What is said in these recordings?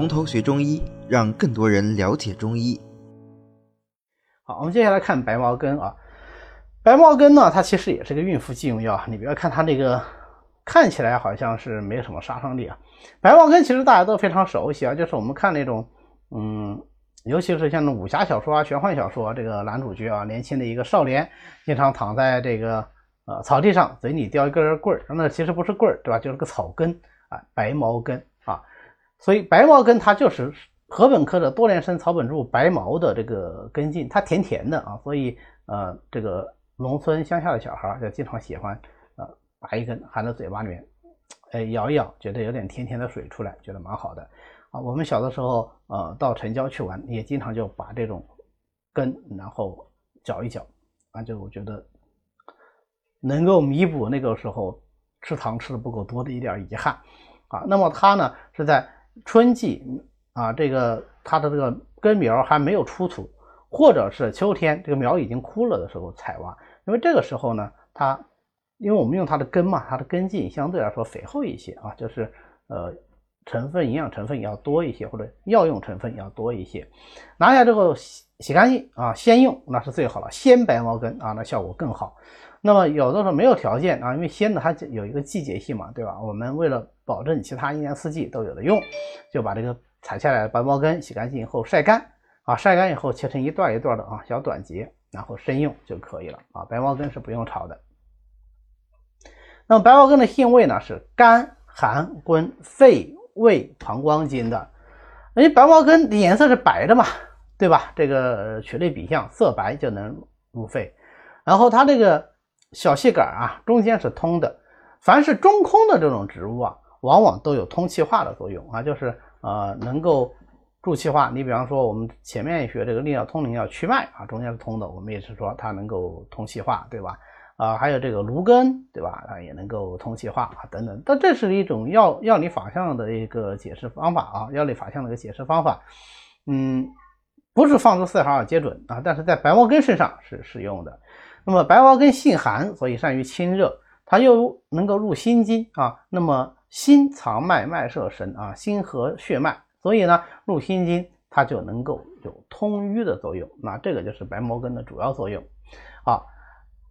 从头学中医，让更多人了解中医。好，我们接下来看白茅根啊。白茅根呢，它其实也是个孕妇忌用药。你不要看它这个看起来好像是没有什么杀伤力啊。白茅根其实大家都非常熟悉啊，就是我们看那种嗯，尤其是像那武侠小说啊、玄幻小说，啊这个男主角啊，年轻的一个少年，经常躺在这个呃草地上，嘴里叼一根棍儿，那其实不是棍儿，对吧？就是个草根啊，白茅根。所以白茅根它就是禾本科的多年生草本植物白茅的这个根茎，它甜甜的啊，所以呃这个农村乡下的小孩就经常喜欢呃拔一根含在嘴巴里面，哎咬一咬，觉得有点甜甜的水出来，觉得蛮好的啊。我们小的时候呃到城郊去玩，也经常就把这种根然后嚼一嚼啊，就我觉得能够弥补那个时候吃糖吃的不够多的一点遗憾啊。那么它呢是在春季啊，这个它的这个根苗还没有出土，或者是秋天这个苗已经枯了的时候采挖，因为这个时候呢，它因为我们用它的根嘛，它的根茎相对来说肥厚一些啊，就是呃成分营养成分要多一些，或者药用成分要多一些。拿下之后洗洗干净啊，先用那是最好了，鲜白茅根啊，那效果更好。那么有的时候没有条件啊，因为鲜的它有一个季节性嘛，对吧？我们为了保证其他一年四季都有的用，就把这个采下来的白茅根洗干净以后晒干啊，晒干以后切成一段一段的啊小短节，然后生用就可以了啊。白茅根是不用炒的。那么白茅根的性味呢是甘寒温肺胃膀胱经的，因为白茅根的颜色是白的嘛，对吧？这个取类比象色白就能入肺，然后它这个。小细杆啊，中间是通的。凡是中空的这种植物啊，往往都有通气化的作用啊，就是呃能够助气化。你比方说我们前面学这个利尿通淋药祛脉啊，中间是通的，我们也是说它能够通气化，对吧？啊，还有这个芦根，对吧？它也能够通气化啊，等等。但这是一种药药理法相的一个解释方法啊，药理法相的一个解释方法。嗯，不是放之四海而皆准啊，但是在白茅根身上是适用的。那么白茅根性寒，所以善于清热，它又能够入心经啊。那么心藏脉，脉摄神啊，心合血脉，所以呢入心经，它就能够有通瘀的作用。那这个就是白茅根的主要作用啊。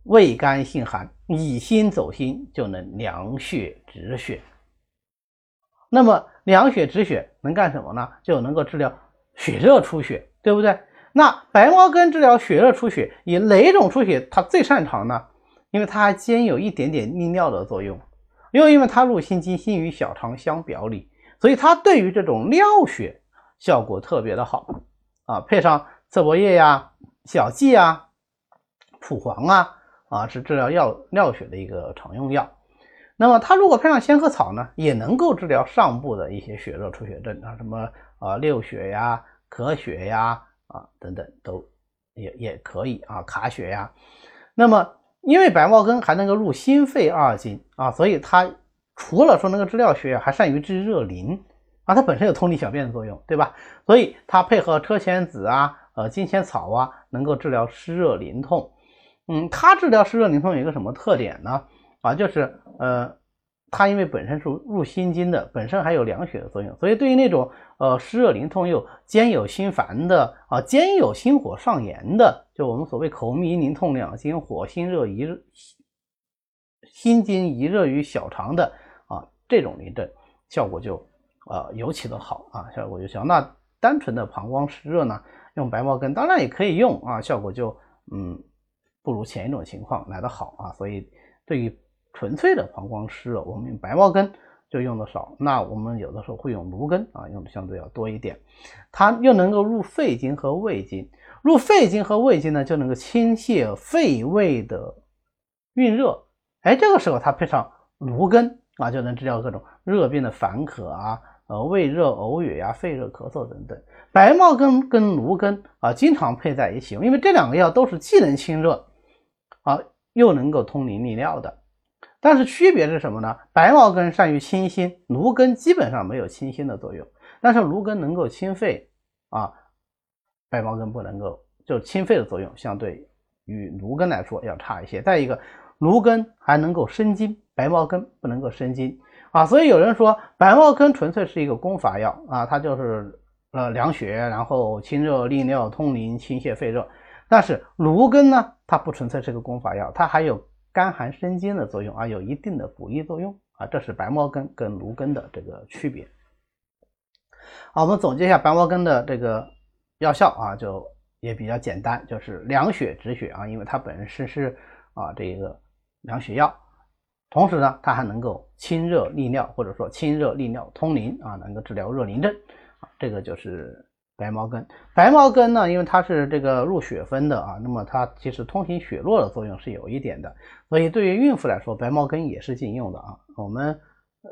味甘性寒，以心走心，就能凉血止血。那么凉血止血能干什么呢？就能够治疗血热出血，对不对？那白茅根治疗血热出血，以哪种出血它最擅长呢？因为它还兼有一点点利尿的作用，又因为它入心经，心与小肠相表里，所以它对于这种尿血效果特别的好啊。配上侧柏叶呀、小蓟啊、蒲黄啊，啊是治疗尿尿血的一个常用药。那么它如果配上仙鹤草呢，也能够治疗上部的一些血热出血症啊，什么啊溜血呀、咳血呀。啊，等等都也也可以啊，卡血呀。那么，因为白茅根还能够入心肺二经啊，所以它除了说能够治疗血，还善于治热淋啊。它本身有通利小便的作用，对吧？所以它配合车前子啊、呃金钱草啊，能够治疗湿热淋痛。嗯，它治疗湿热淋痛有一个什么特点呢？啊，就是呃。它因为本身是入心经的，本身还有凉血的作用，所以对于那种呃湿热淋痛又兼有心烦的啊，兼有心火上炎的，就我们所谓口迷淋痛两心火，心热一热，心经一热于小肠的啊，这种淋症效果就呃尤其的好啊，效果就小。那单纯的膀胱湿热呢，用白茅根当然也可以用啊，效果就嗯不如前一种情况来得好啊，所以对于。纯粹的膀胱湿热，我们用白茅根就用的少。那我们有的时候会用芦根啊，用的相对要多一点。它又能够入肺经和胃经，入肺经和胃经呢，就能够清泻肺胃的蕴热。哎，这个时候它配上芦根啊，就能治疗各种热病的烦渴啊，呃，胃热呕哕呀，肺热咳嗽等等。白茅根跟芦根啊，经常配在一起用，因为这两个药都是既能清热啊，又能够通淋利尿的。但是区别是什么呢？白茅根善于清心，芦根基本上没有清心的作用。但是芦根能够清肺啊，白茅根不能够，就清肺的作用相对于芦根来说要差一些。再一个，芦根还能够生津，白茅根不能够生津。啊，所以有人说白茅根纯粹是一个功法药啊，它就是呃凉血，然后清热利尿、通淋、清泻肺热。但是芦根呢，它不纯粹是个功法药，它还有甘寒生津的作用啊，有一定的补益作用啊，这是白茅根跟芦根的这个区别。好，我们总结一下白茅根的这个药效啊，就也比较简单，就是凉血止血啊，因为它本身是啊这个凉血药。同时呢，它还能够清热利尿，或者说清热利尿通淋啊，能够治疗热淋症啊。这个就是白茅根。白茅根呢，因为它是这个入血分的啊，那么它其实通行血络的作用是有一点的，所以对于孕妇来说，白茅根也是禁用的啊。我们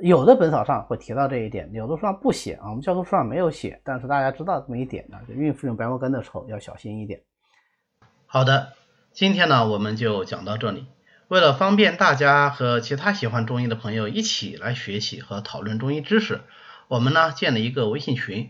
有的本草上会提到这一点，有的书上不写啊，我们教科书上没有写，但是大家知道这么一点呢，就孕妇用白茅根的时候要小心一点。好的，今天呢我们就讲到这里。为了方便大家和其他喜欢中医的朋友一起来学习和讨论中医知识，我们呢建了一个微信群，